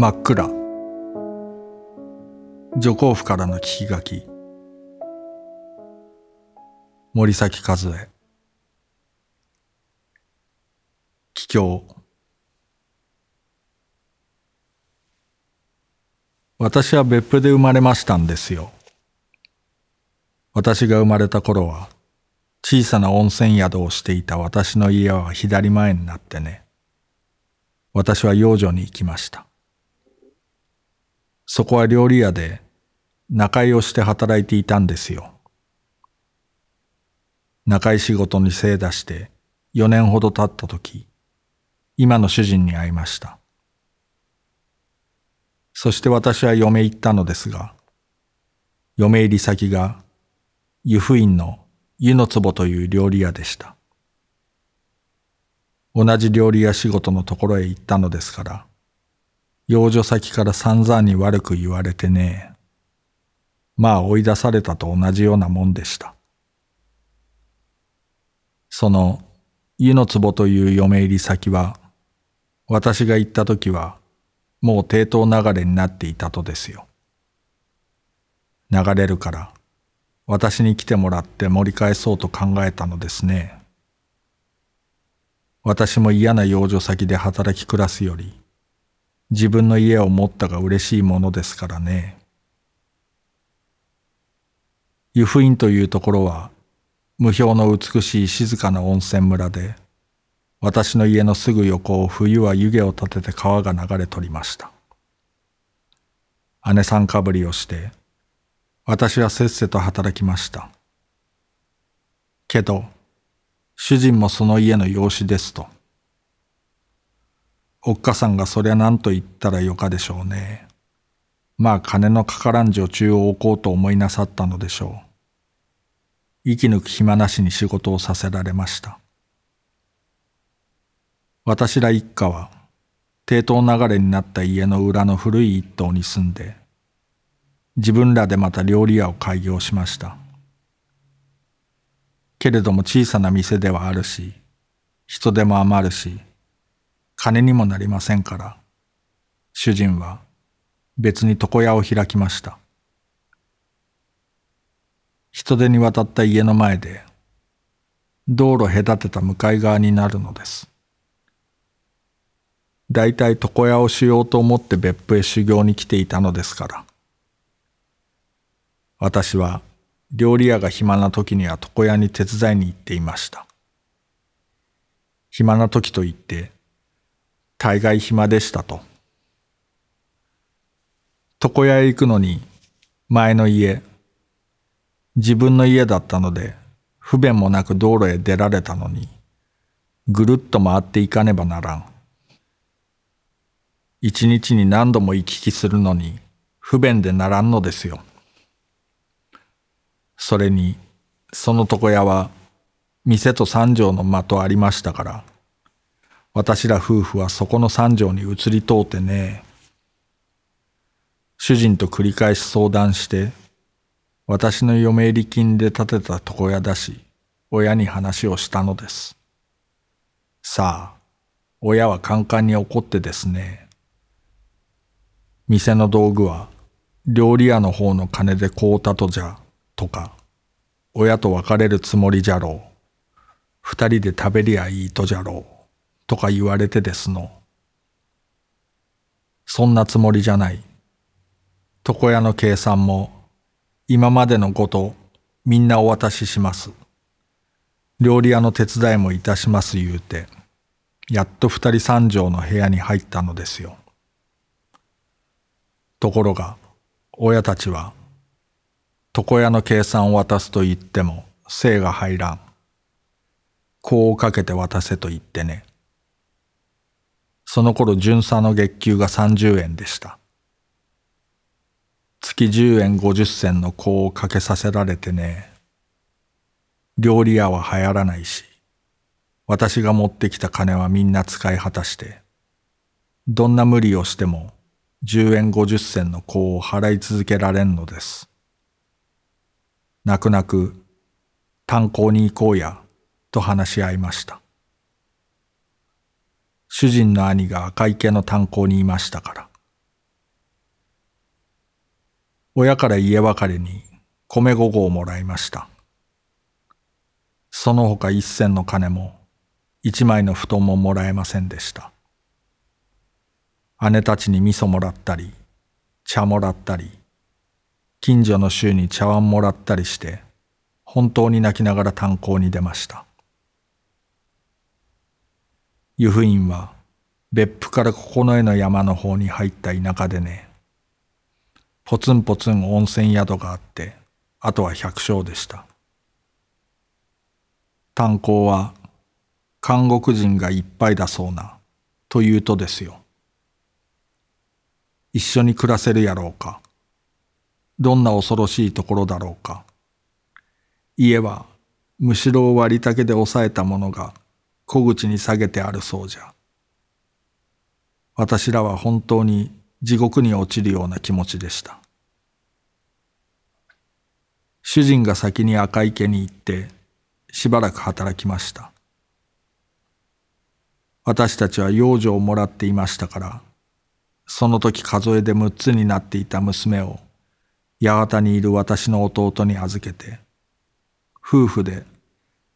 真っ暗。女皇府からの聞き書き。森崎和恵。帰郷。私は別府で生まれましたんですよ。私が生まれた頃は小さな温泉宿をしていた私の家は左前になってね。私は養女に行きました。そこは料理屋で仲居をして働いていたんですよ。仲居仕事に精出して4年ほど経った時、今の主人に会いました。そして私は嫁行ったのですが、嫁入り先が湯布院の湯の壺という料理屋でした。同じ料理屋仕事のところへ行ったのですから、養女先から散々に悪く言われてね。まあ追い出されたと同じようなもんでした。その湯の壺という嫁入り先は、私が行った時は、もう抵当流れになっていたとですよ。流れるから、私に来てもらって盛り返そうと考えたのですね。私も嫌な養女先で働き暮らすより、自分の家を持ったが嬉しいものですからね。湯布院というところは無表の美しい静かな温泉村で私の家のすぐ横を冬は湯気を立てて川が流れとりました。姉さんかぶりをして私はせっせと働きました。けど主人もその家の養子ですと。おっかさんがそりゃ何と言ったらよかでしょうね。まあ金のかからん女中を置こうと思いなさったのでしょう。息抜く暇なしに仕事をさせられました。私ら一家は抵当流れになった家の裏の古い一棟に住んで、自分らでまた料理屋を開業しました。けれども小さな店ではあるし、人手も余るし、金にもなりませんから、主人は別に床屋を開きました。人手に渡った家の前で、道路隔てた向かい側になるのです。だいい床屋をしようと思って別府へ修行に来ていたのですから。私は料理屋が暇な時には床屋に手伝いに行っていました。暇な時と言って大概暇でしたと。床屋へ行くのに前の家、自分の家だったので不便もなく道路へ出られたのにぐるっと回っていかねばならん。一日に何度も行き来するのに不便でならんのですよ。それにその床屋は店と三畳の間とありましたから私ら夫婦はそこの三条に移り通ってね。主人と繰り返し相談して、私の嫁入り金で建てた床屋だし、親に話をしたのです。さあ、親はカンカンに怒ってですね。店の道具は料理屋の方の金で買うたとじゃ、とか、親と別れるつもりじゃろう。二人で食べりゃいいとじゃろう。とか言われてですの。そんなつもりじゃない。床屋の計算も今までのことみんなお渡しします。料理屋の手伝いもいたします言うて、やっと二人三畳の部屋に入ったのですよ。ところが、親たちは、床屋の計算を渡すと言っても精が入らん。こうかけて渡せと言ってね。その頃巡査の月給が30円でした。月10円50銭の子をかけさせられてね。料理屋は流行らないし、私が持ってきた金はみんな使い果たして、どんな無理をしても10円50銭の子を払い続けられんのです。泣く泣く炭鉱に行こうや、と話し合いました。主人の兄が赤池の炭鉱にいましたから。親から家別れに米五合をもらいました。その他一銭の金も一枚の布団ももらえませんでした。姉たちに味噌もらったり、茶もらったり、近所の衆に茶碗もらったりして、本当に泣きながら炭鉱に出ました。湯布院は別府から九重の山の方に入った田舎でね、ポツンポツン温泉宿があって、あとは百姓でした。炭鉱は監獄人がいっぱいだそうな、というとですよ。一緒に暮らせるやろうか。どんな恐ろしいところだろうか。家はむしろ割り竹で押さえたものが小口に下げてあるそうじゃ。私らは本当に地獄に落ちるような気持ちでした。主人が先に赤池に行ってしばらく働きました。私たちは養女をもらっていましたから、その時数えで6つになっていた娘を八幡にいる私の弟に預けて、夫婦で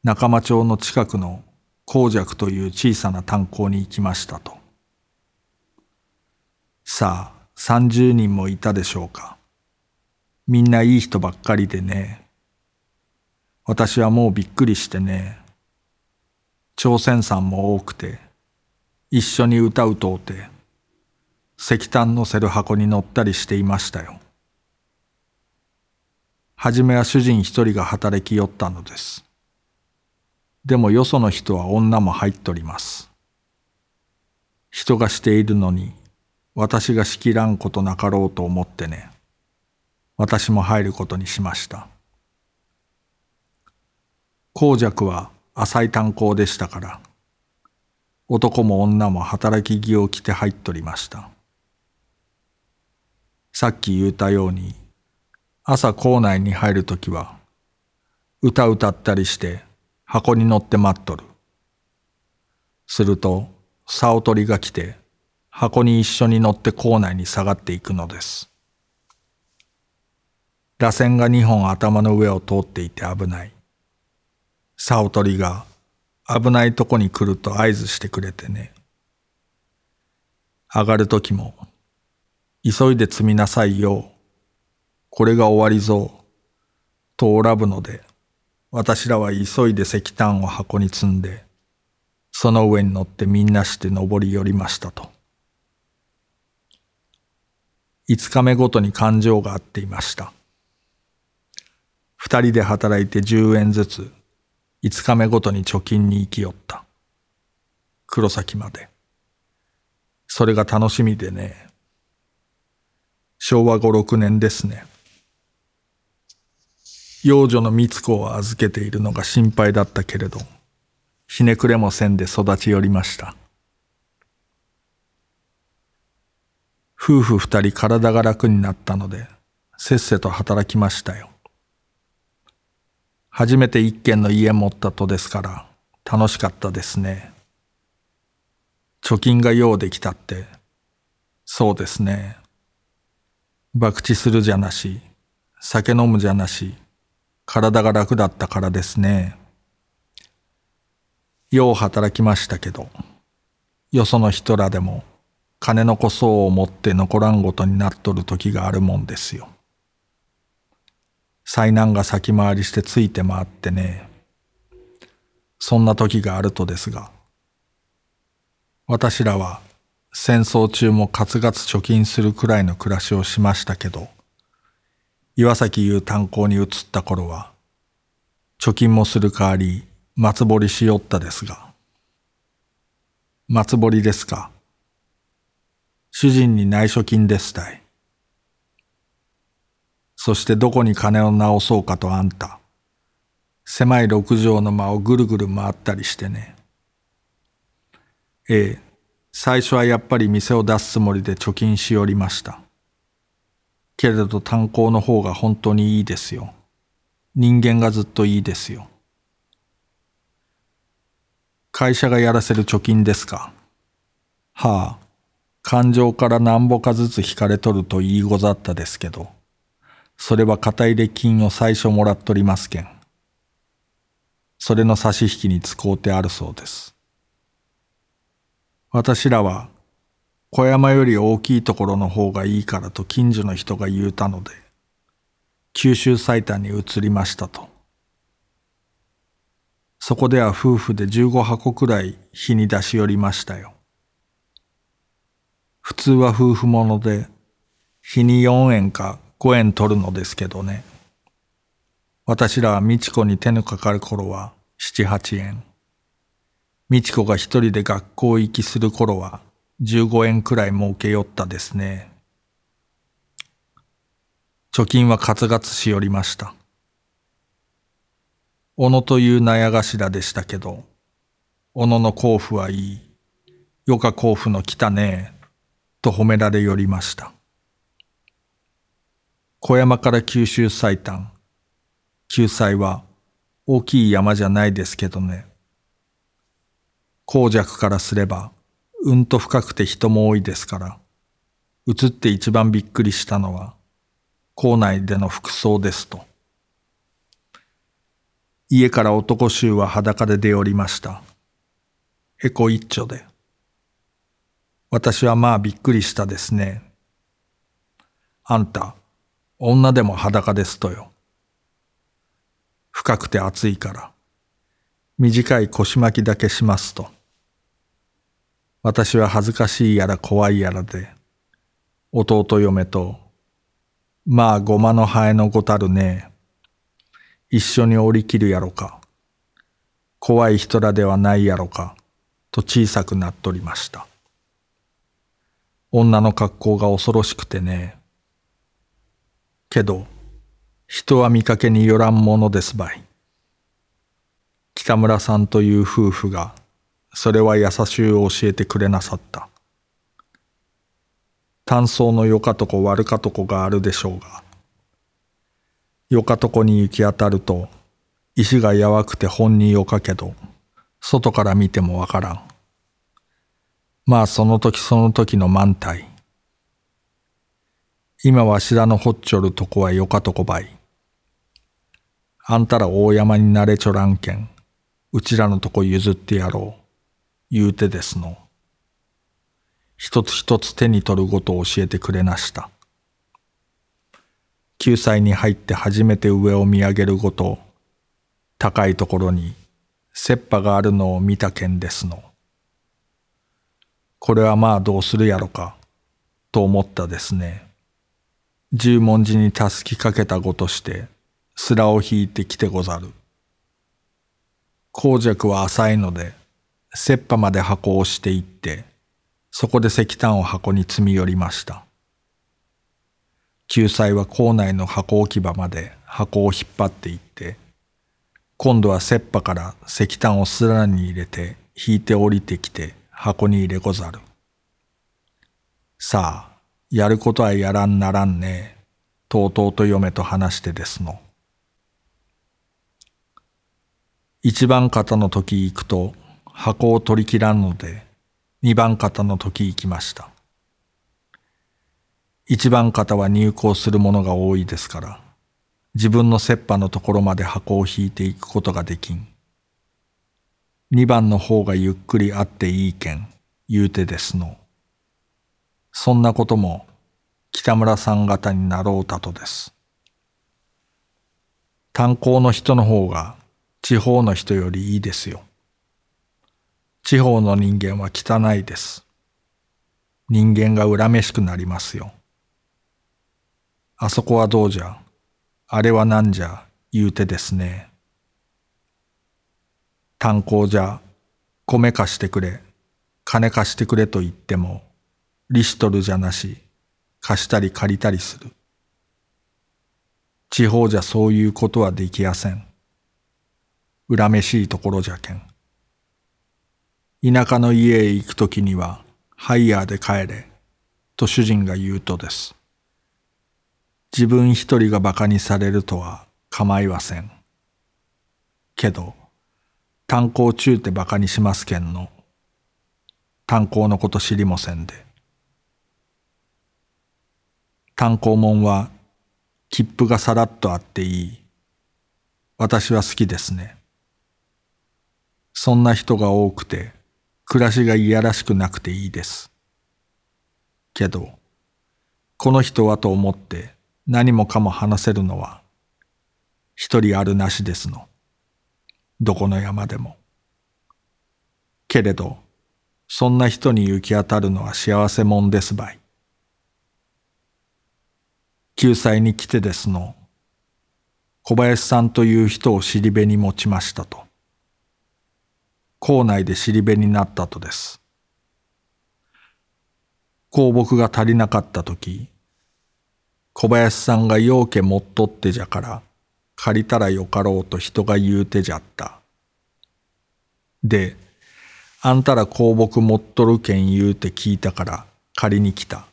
仲間町の近くの光尺という小さな炭鉱に行きましたと。さあ、三十人もいたでしょうか。みんないい人ばっかりでね。私はもうびっくりしてね。朝鮮さんも多くて、一緒に歌うとうて、石炭乗せる箱に乗ったりしていましたよ。はじめは主人一人が働きよったのです。でもよその人は女も入っとります。人がしているのに、私が仕切らんことなかろうと思ってね、私も入ることにしました。公爵は浅い炭鉱でしたから、男も女も働き着を着て入っとりました。さっき言ったように、朝校内に入るときは、歌歌ったりして箱に乗って待っとる。すると、竿取りが来て、箱に一緒に乗って校内に下がっていくのです。螺旋が二本頭の上を通っていて危ない。竿取りが危ないとこに来ると合図してくれてね。上がるときも、急いで積みなさいよ。これが終わりぞ。とおらぶので、私らは急いで石炭を箱に積んで、その上に乗ってみんなして登り寄りましたと。五日目ごとに勘定があっていました。二人で働いて十円ずつ、五日目ごとに貯金に行きよった。黒崎まで。それが楽しみでね。昭和五六年ですね。養女の三つ子を預けているのが心配だったけれど、ひねくれもせんで育ち寄りました。夫婦二人体が楽になったので、せっせと働きましたよ。初めて一軒の家持ったとですから楽しかったですね。貯金が用できたって、そうですね。博打するじゃなし、酒飲むじゃなし、体が楽だったからですね。よう働きましたけど、よその人らでも金のこそを持って残らんごとになっとる時があるもんですよ。災難が先回りしてついて回ってね。そんな時があるとですが、私らは戦争中もカツガツ貯金するくらいの暮らしをしましたけど、岩崎いう炭鉱に移った頃は、貯金もする代わり松堀しよったですが、松堀ですか。主人に内緒金ですたい。そしてどこに金を直そうかとあんた。狭い六畳の間をぐるぐる回ったりしてね。ええ、最初はやっぱり店を出すつもりで貯金しおりました。けれど炭鉱の方が本当にいいですよ。人間がずっといいですよ。会社がやらせる貯金ですか？はあ、感情から何ぼかずつ引かれとると言いござったですけど。それは肩入れ金を最初もらっとりますけん。それの差し引きに使うてあるそうです。私らは小山より大きいところの方がいいからと近所の人が言うたので、九州最短に移りましたと。そこでは夫婦で15箱くらい日に出し寄りましたよ。普通は夫婦もので日に4円か5円取るのですけどね。私らは美智子に手のかかる頃は7、8円。美智子が一人で学校行きする頃は15円くらい儲けよったですね。貯金はカツガツしよりました。小野という納屋頭でしたけど、小野の甲府はいい。よか甲府の来たねえ。と褒められよりました。小山から九州最短。救済は大きい山じゃないですけどね。公弱からすれば、うんと深くて人も多いですから、映って一番びっくりしたのは、校内での服装ですと。家から男衆は裸で出おりました。へこ一丁で。私はまあびっくりしたですね。あんた、女でも裸ですとよ。深くて暑いから、短い腰巻きだけしますと。私は恥ずかしいやら怖いやらで、弟嫁と、まあごまのハエのごたるね一緒に降りきるやろか。怖い人らではないやろか。と小さくなっとりました。女の格好が恐ろしくてね。けど、人は見かけによらんものですばい。北村さんという夫婦が、それは優しゅう教えてくれなさった。単層のよかとこ悪かとこがあるでしょうが、よかとこに行き当たると、石がやわくて本によかけど、外から見てもわからん。まあその時その時の満体。今わしらのほっちょるとこはよかとこばい。あんたら大山になれちょらんけん、うちらのとこ譲ってやろう、言うてですの。一つ一つ手に取るごとを教えてくれなした。9歳に入って初めて上を見上げるごと、高いところに切羽があるのを見た件ですの。これはまあどうするやろか、と思ったですね。十文字にたすきかけたごとして、すらを引いてきてござる。公爵は浅いので、切羽まで箱をしていって、そこで石炭を箱に積み寄りました。救済は校内の箱置き場まで箱を引っ張っていって、今度は切羽から石炭をすらに入れて引いて降りてきて箱に入れござる。さあ、やることはやらんならんねえ、とうとうと嫁と話してですの。一番方の時行くと箱を取り切らんので、二番方の時行きました。一番方は入港するものが多いですから、自分の切羽のところまで箱を引いていくことができん。二番の方がゆっくりあっていいけん、言うてですの。そんなことも北村さん方になろうたとです。炭鉱の人の方が地方の人よりいいですよ。地方の人間は汚いです。人間が恨めしくなりますよ。あそこはどうじゃ、あれはなんじゃ、言うてですね。炭鉱じゃ、米貸してくれ、金貸してくれと言っても、リシトルじゃなし、貸したり借りたりする。地方じゃそういうことはできやせん。恨めしいところじゃけん。田舎の家へ行くときには、ハイヤーで帰れ、と主人が言うとです。自分一人が馬鹿にされるとは構いません。けど、炭鉱中って馬鹿にしますけんの。炭鉱のこと知りませんで。炭鉱門は切符がさらっとあっていい。私は好きですね。そんな人が多くて、暮らしがいやらしくなくていいです。けど、この人はと思って何もかも話せるのは、一人あるなしですの。どこの山でも。けれど、そんな人に行き当たるのは幸せもんですばい。救済に来てですの。小林さんという人を尻辺に持ちましたと。校内で尻辺になったとです。香木が足りなかった時、小林さんが陽家持っとってじゃから、借りたらよかろうと人が言うてじゃった。で、あんたら香木持っとるけん言うて聞いたから借りに来た。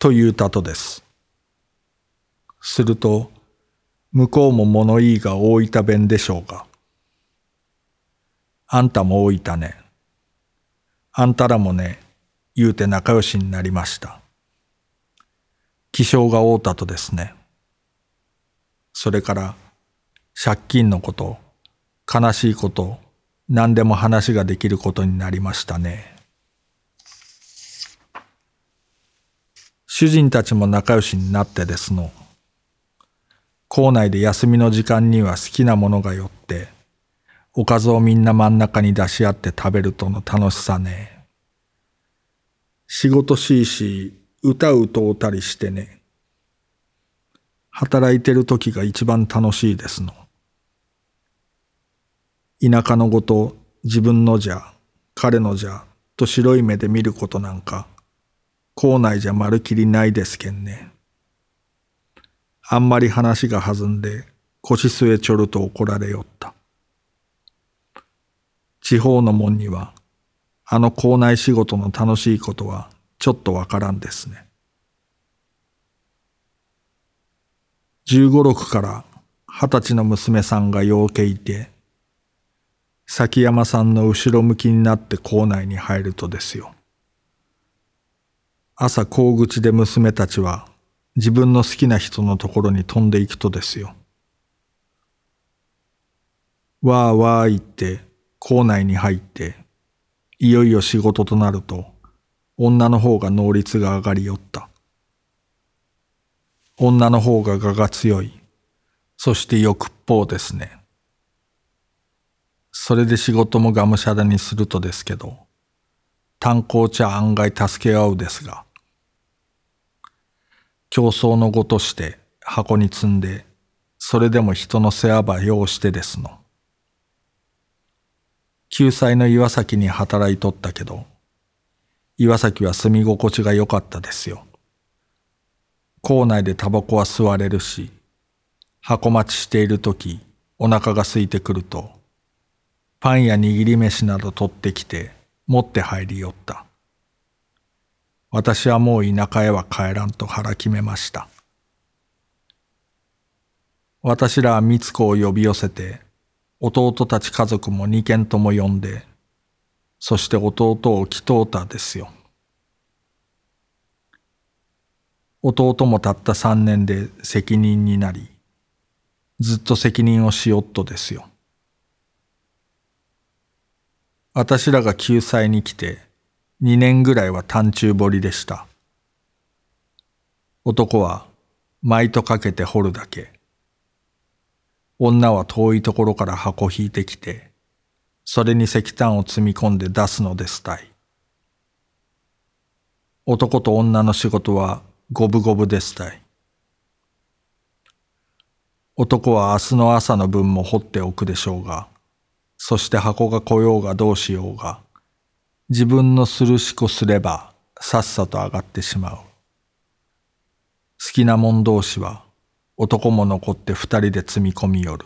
と言うたとです。すると、向こうも物言いが大分弁でしょうが。あんたも大分ね。あんたらもね、言うて仲良しになりました。気性が合うたとですね。それから借金のこと、悲しいこと、何でも話ができることになりましたね。主人たちも仲良しになってですの。校内で休みの時間には好きなものが寄って、おかずをみんな真ん中に出し合って食べるとの楽しさね。仕事しいし、歌うとうたりしてね。働いてる時が一番楽しいですの。田舎のごと自分のじゃ、彼のじゃ、と白い目で見ることなんか、校内じゃまるきりないですけんね。あんまり話が弾んで腰据えちょると怒られよった。地方の門にはあの校内仕事の楽しいことはちょっとわからんですね。十五六から二十歳の娘さんがようけいて、崎山さんの後ろ向きになって校内に入るとですよ。朝校口で娘たちは自分の好きな人のところに飛んでいくとですよ。わーわー言って校内に入っていよいよ仕事となると、女の方が能率が上がりよった。女の方が我が強い。そして欲っぽうですね。それで仕事もがむしゃらにするとですけど、炭鉱茶案外助け合うですが、競争のごとして箱に積んで、それでも人の世話ば用してですの。救済の岩崎に働いとったけど、岩崎は住み心地が良かったですよ。校内でタバコは吸われるし、箱待ちしている時、お腹が空いてくると、パンや握り飯など取ってきて持って入り寄った。私はもう田舎へは帰らんと腹決めました。私らは三つ子を呼び寄せて弟たち家族も二軒とも呼んで、そして弟を祈祷たですよ。弟もたった三年で責任になり、ずっと責任をしよっとですよ。私らが救済に来て二年ぐらいは単中掘りでした。男は毎とかけて掘るだけ。女は遠いところから箱引いてきて、それに石炭を積み込んで出すのですたい。男と女の仕事は五分五分ですたい。男は明日の朝の分も掘っておくでしょうが、そして箱が来ようがどうしようが、自分のするしこすればさっさと上がってしまう。好きな者同士は男も残って二人で積み込み寄る。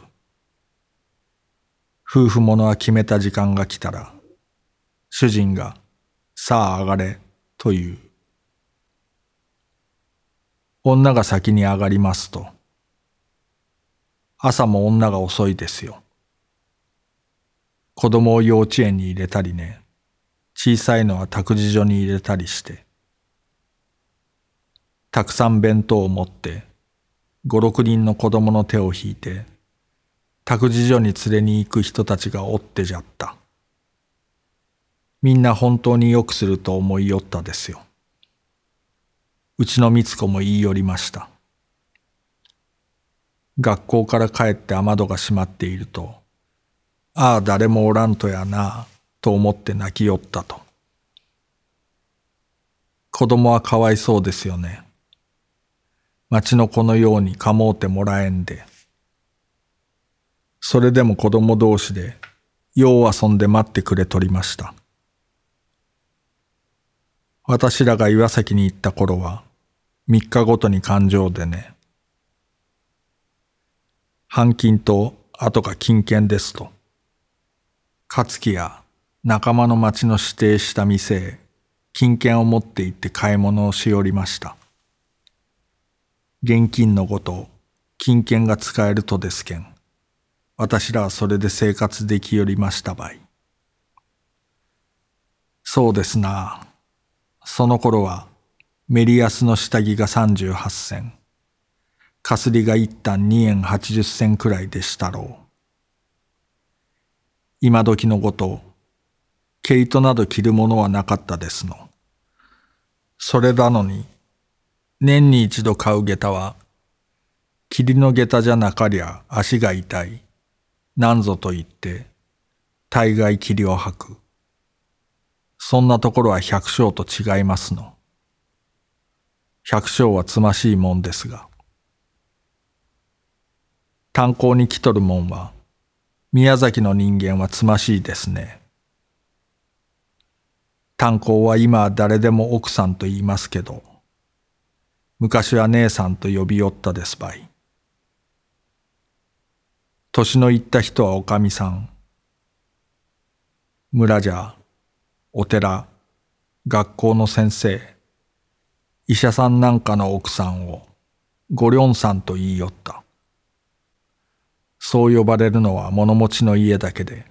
夫婦者は決めた時間が来たら、主人が、さあ上がれ、と言う。女が先に上がりますと、朝も女が遅いですよ。子供を幼稚園に入れたりね、小さいのは託児所に入れたりして、たくさん弁当を持って、五六人の子供の手を引いて託児所に連れに行く人たちがおってじゃった。みんな本当によくすると思いよったですよ。うちのみつ子も言い寄りました。学校から帰って雨戸が閉まっていると、ああ誰もおらんとやな、と思って泣きよったと。子供はかわいそうですよね。町の子のようにかもうてもらえんで。それでも子供同士で、よう遊んで待ってくれとりました。私らが岩崎に行った頃は、三日ごとに感情でね。半金と後が金券ですと。勝木や仲間の町の指定した店へ金券を持って行って買い物をしおりました。現金のごと金券が使えるとですけん。私らはそれで生活できよりましたばい。そうですな。その頃はメリヤスの下着が38銭。かすりが一旦2円80銭くらいでしたろう。今時のごと、毛糸など着るものはなかったですの。それなのに、年に一度買う下駄は、霧の下駄じゃなかりゃ足が痛い。なんぞと言って、大概霧を吐く。そんなところは百姓と違いますの。百姓はつましいもんですが。炭鉱に来とるもんは、宮崎の人間はつましいですね。炭鉱は今は誰でも奥さんと言いますけど、昔は姉さんと呼び寄ったですばい。年のいった人はおかみさん。村じゃ、お寺、学校の先生、医者さんなんかの奥さんをごりょんさんと言いよった。そう呼ばれるのは物持ちの家だけで、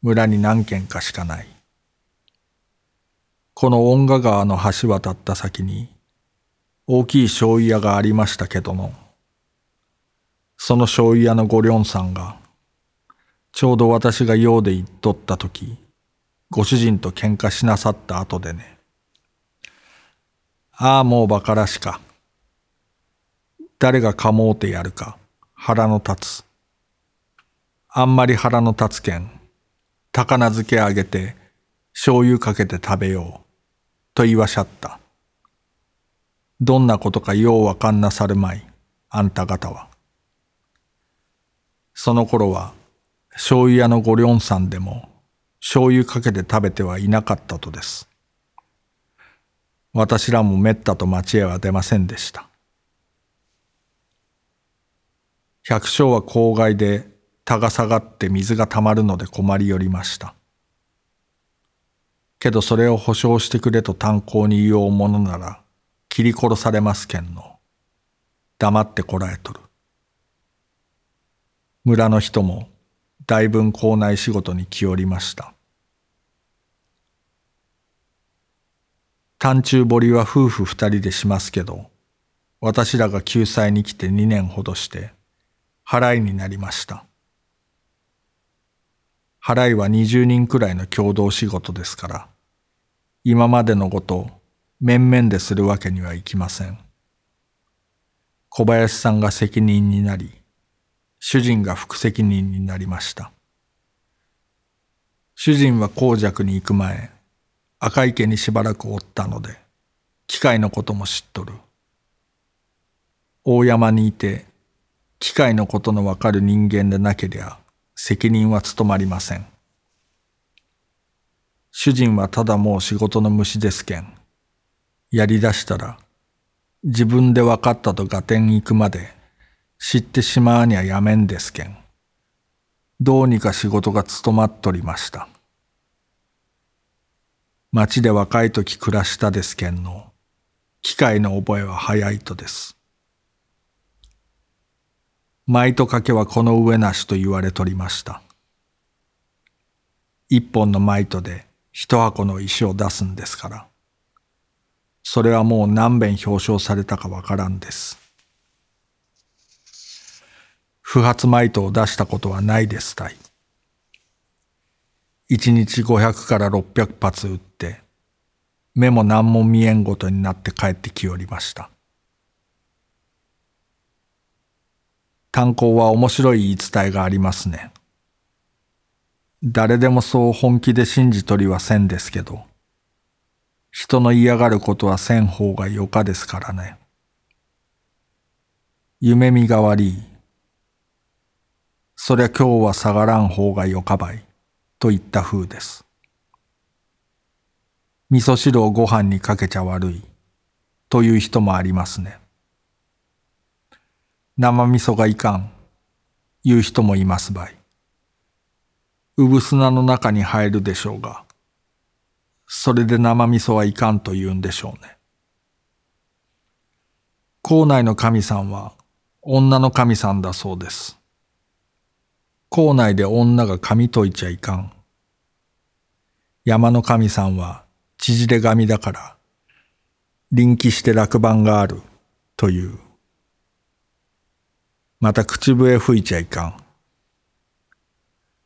村に何軒かしかない。この恩賀川の橋渡った先に、大きい醤油屋がありましたけども、その醤油屋のごりょんさんが、ちょうど私が用で行っとった時、ご主人と喧嘩しなさった後でね。ああ、もう馬鹿らしか。誰がかもうてやるか、腹の立つ。あんまり腹の立つけん、高菜漬けあげて、醤油かけて食べよう、と言わしゃった。どんなことかようわかんなさるまい、あんた方は。その頃は、醤油屋のごりょんさんでも、醤油かけて食べてはいなかったとです。私らもめったと町へは出ませんでした。百姓は郊外で田が下がって水がたまるので困りよりました。けどそれを保証してくれと炭鉱に言おうものなら、切り殺されますけんの。黙ってこらえとる。村の人も大分校内仕事に来おりました。単中堀は夫婦二人でしますけど、私らが救済に来て二年ほどして、払いになりました。払いは二十人くらいの共同仕事ですから、今までのこと面々でするわけにはいきません。小林さんが責任になり、主人が副責任になりました。主人は公爵に行く前、赤池にしばらくおったので、機械のことも知っとる。大山にいて、機械のことのわかる人間でなけりゃ、責任は務まりません。主人はただもう仕事の虫ですけん。やりだしたら、自分で分かったと合点行くまで知ってしまわにゃやめんですけん。どうにか仕事が務まっとりました。町で若い時暮らしたですけんの、機械の覚えは早いとです。舞と掛けはこの上なしと言われとりました。一本のマイトで一箱の石を出すんですから。それはもう何遍表彰されたかわからんです。不発マイトを出したことはないですたい。一日500から600発撃って、目も何も見えんごとになって帰ってきよりました。炭鉱は面白い言い伝えがありますね。誰でもそう本気で信じとりはせんですけど、人の嫌がることはせん方がよかですからね。夢見が悪い。そりゃ今日は下がらん方がよかばい。といった風です。味噌汁をご飯にかけちゃ悪い。という人もありますね。生味噌がいかん。いう人もいますばい。うぶ砂の中に入るでしょうが、それで生味噌はいかんと言うんでしょうね。校内の神さんは女の神さんだそうです。校内で女が髪解いちゃいかん。山の神さんは縮れ髪だから、臨機して落番があるという。また口笛吹いちゃいかん。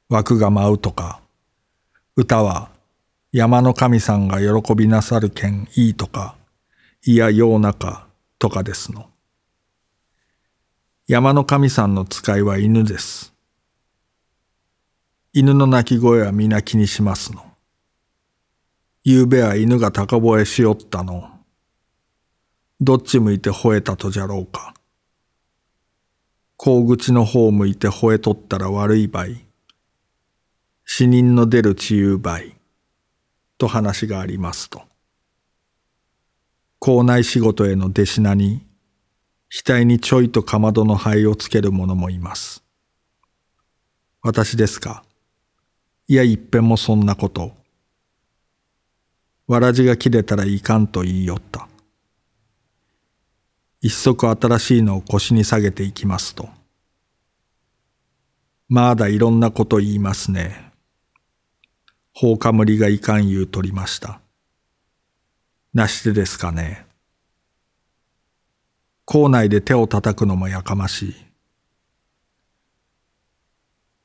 枠が舞うとか、歌は山の神さんが喜びなさるけんいいとか、いやようなかとかですの。山の神さんの使いは犬です。犬の鳴き声は皆気にしますの。ゆうべは犬が高吠えしよったの。どっち向いて吠えたとじゃろうか。甲口の方向いて吠えとったら悪い場合。死人の出る治癒場合。と話がありますと。校内仕事への弟子名に、額にちょいとかまどの灰をつける者もいます。私ですかいや、いっぺんもそんなこと。わらじが切れたらいかんと言いよった。一足新しいのを腰に下げていきますと。まだいろんなこと言いますね。放火無理がいかん言うとりました。なしてですかね。校内で手を叩くのもやかましい。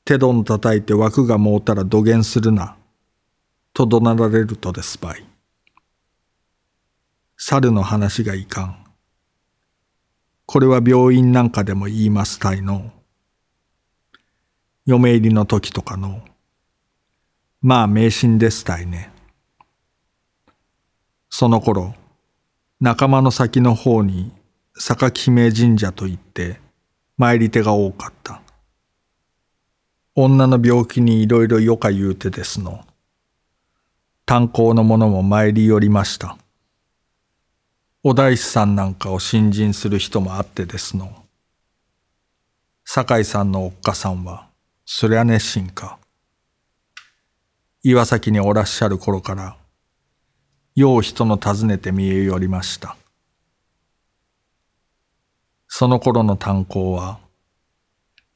手どん叩いて枠がもうたら土下するな。と怒鳴られるとですばい。猿の話がいかん。これは病院なんかでも言いますたいの。嫁入りの時とかの。まあ迷信ですたいね。その頃、仲間の先の方に榊姫神社といって参り手が多かった。女の病気にいろいろよか言うてですの。炭鉱の者も参り寄りました。お大師さんなんかを信心する人もあってですの。酒井さんのおっかさんは、そりゃ熱心か。岩崎におらっしゃる頃から、よう人の訪ねて見えよりました。その頃の炭鉱は、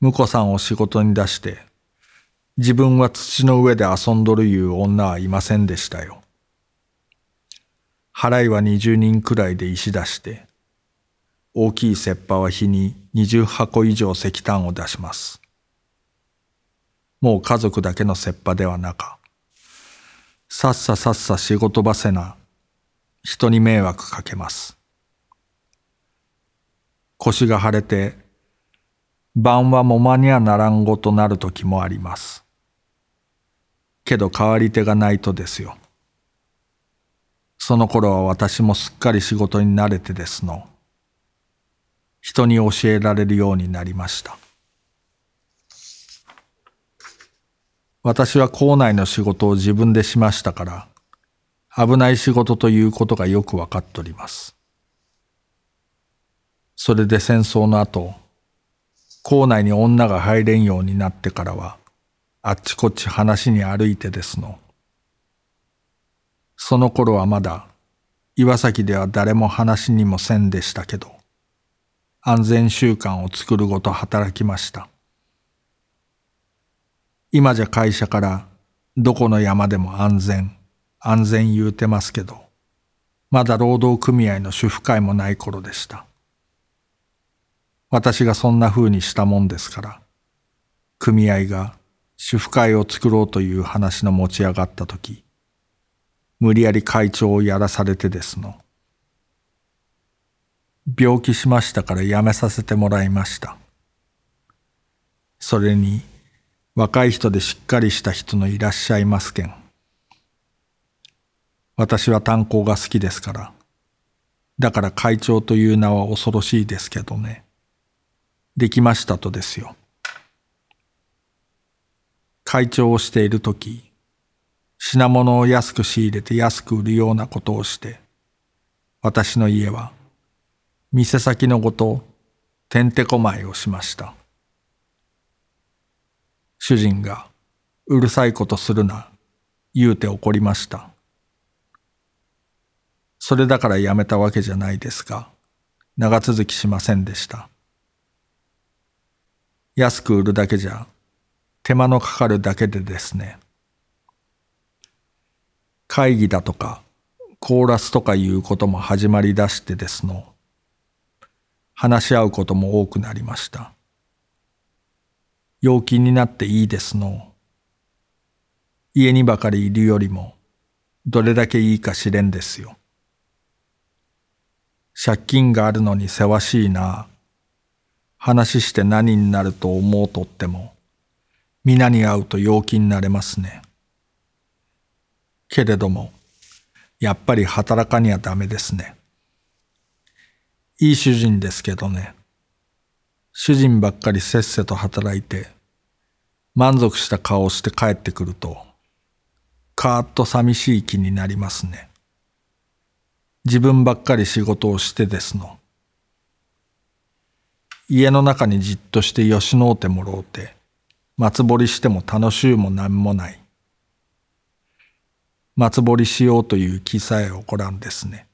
婿さんを仕事に出して、自分は土の上で遊んどるいう女はいませんでしたよ。払いは二十人くらいで石出して、大きい雪波は日に二十箱以上石炭を出します。もう家族だけの雪波ではなか。さっささっさ仕事ばせな、人に迷惑かけます。腰が腫れて、晩はもまにゃならんごとなる時もあります。けど代わり手がないとですよ。その頃は私もすっかり仕事に慣れてですの。人に教えられるようになりました。私は校内の仕事を自分でしましたから、危ない仕事ということがよくわかっております。それで戦争の後、校内に女が入れんようになってからは、あっちこっち話に歩いてですの。その頃はまだ、岩崎では誰も話にもせんでしたけど、安全習慣を作るごと働きました。今じゃ会社からどこの山でも安全、安全言うてますけど、まだ労働組合の主婦会もない頃でした。私がそんな風にしたもんですから、組合が主婦会を作ろうという話の持ち上がった時、無理やり会長をやらされてですの。病気しましたから辞めさせてもらいました。それに、若い人でしっかりした人のいらっしゃいますけん。私は炭鉱が好きですから。だから会長という名は恐ろしいですけどね。できましたとですよ。会長をしているとき、品物を安く仕入れて安く売るようなことをして、私の家は、店先のごと、てんてこまいをしました。主人が、うるさいことするな、言うて怒りました。それだからやめたわけじゃないですが、長続きしませんでした。安く売るだけじゃ、手間のかかるだけでですね。会議だとか、コーラスとかいうことも始まりだしてですの。話し合うことも多くなりました。陽気になっていいですの。家にばかりいるよりも、どれだけいいか知れんですよ。借金があるのにせわしいな。話して何になると思うとっても、皆に会うと陽気になれますね。けれども、やっぱり働かにはダメですね。いい主人ですけどね。主人ばっかりせっせと働いて、満足した顔をして帰ってくると、カーッと寂しい気になりますね。自分ばっかり仕事をしてですの。家の中にじっとしてよしのうてもろうて、松掘りしても楽しゅうもなんもない。松掘りしようという気さえ起こらんですね。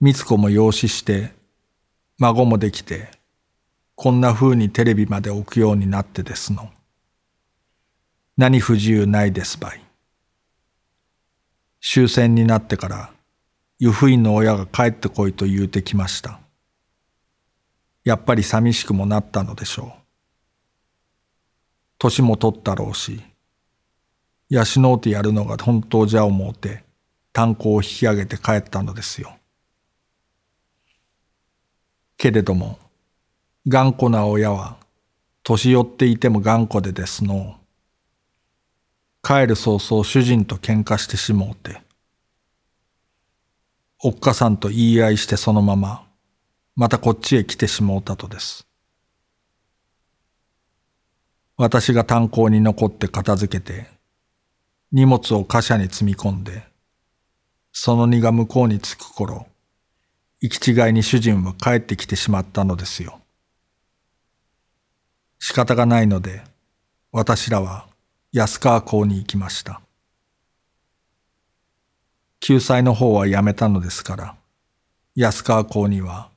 みつ子も養子して、孫もできて、こんな風にテレビまで置くようになってですの。何不自由ないですばい。終戦になってから湯布院の親が帰ってこいと言うてきました。やっぱり寂しくもなったのでしょう。年も取ったろうし、養うてやるのが本当じゃ思うて、炭鉱を引き上げて帰ったのですよ。けれども、頑固な親は、年寄っていても頑固でですの帰る早々主人と喧嘩してしもうて。おっかさんと言い合いしてそのまま、またこっちへ来てしもうたとです。私が炭鉱に残って片付けて、荷物を貨車に積み込んで、その荷が向こうに着く頃、行き違いに主人は帰ってきてしまったのですよ。仕方がないので、私らは安川港に行きました。救済の方はやめたのですから、安川港には、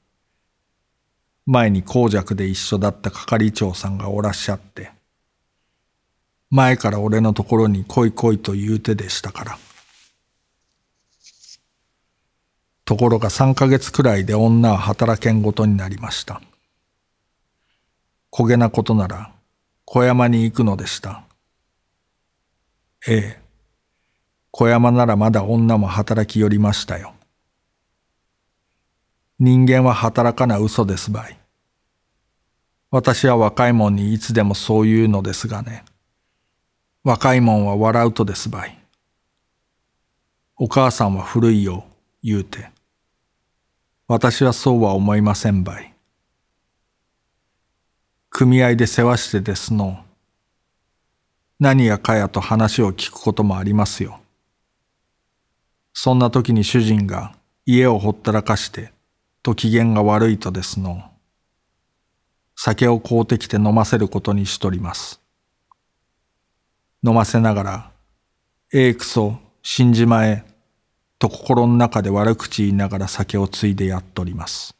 前に公爵で一緒だった係長さんがおらっしゃって、前から俺のところに来い来いと言うてでしたから。ところが三ヶ月くらいで女は働けんごとになりました。焦げなことなら小山に行くのでした。ええ。小山ならまだ女も働き寄りましたよ。人間は働かな嘘ですばい。私は若いもんにいつでもそう言うのですがね。若いもんは笑うとですばい。お母さんは古いよ、言うて。私はそうは思いませんばい。組合で世話してですの。何やかやと話を聞くこともありますよ。そんな時に主人が家をほったらかしてと機嫌が悪いとですの。酒を買うてきて飲ませることにしとります。飲ませながら、ええくそ、死んじまえ、と心の中で悪口言いながら酒をついでやっとります。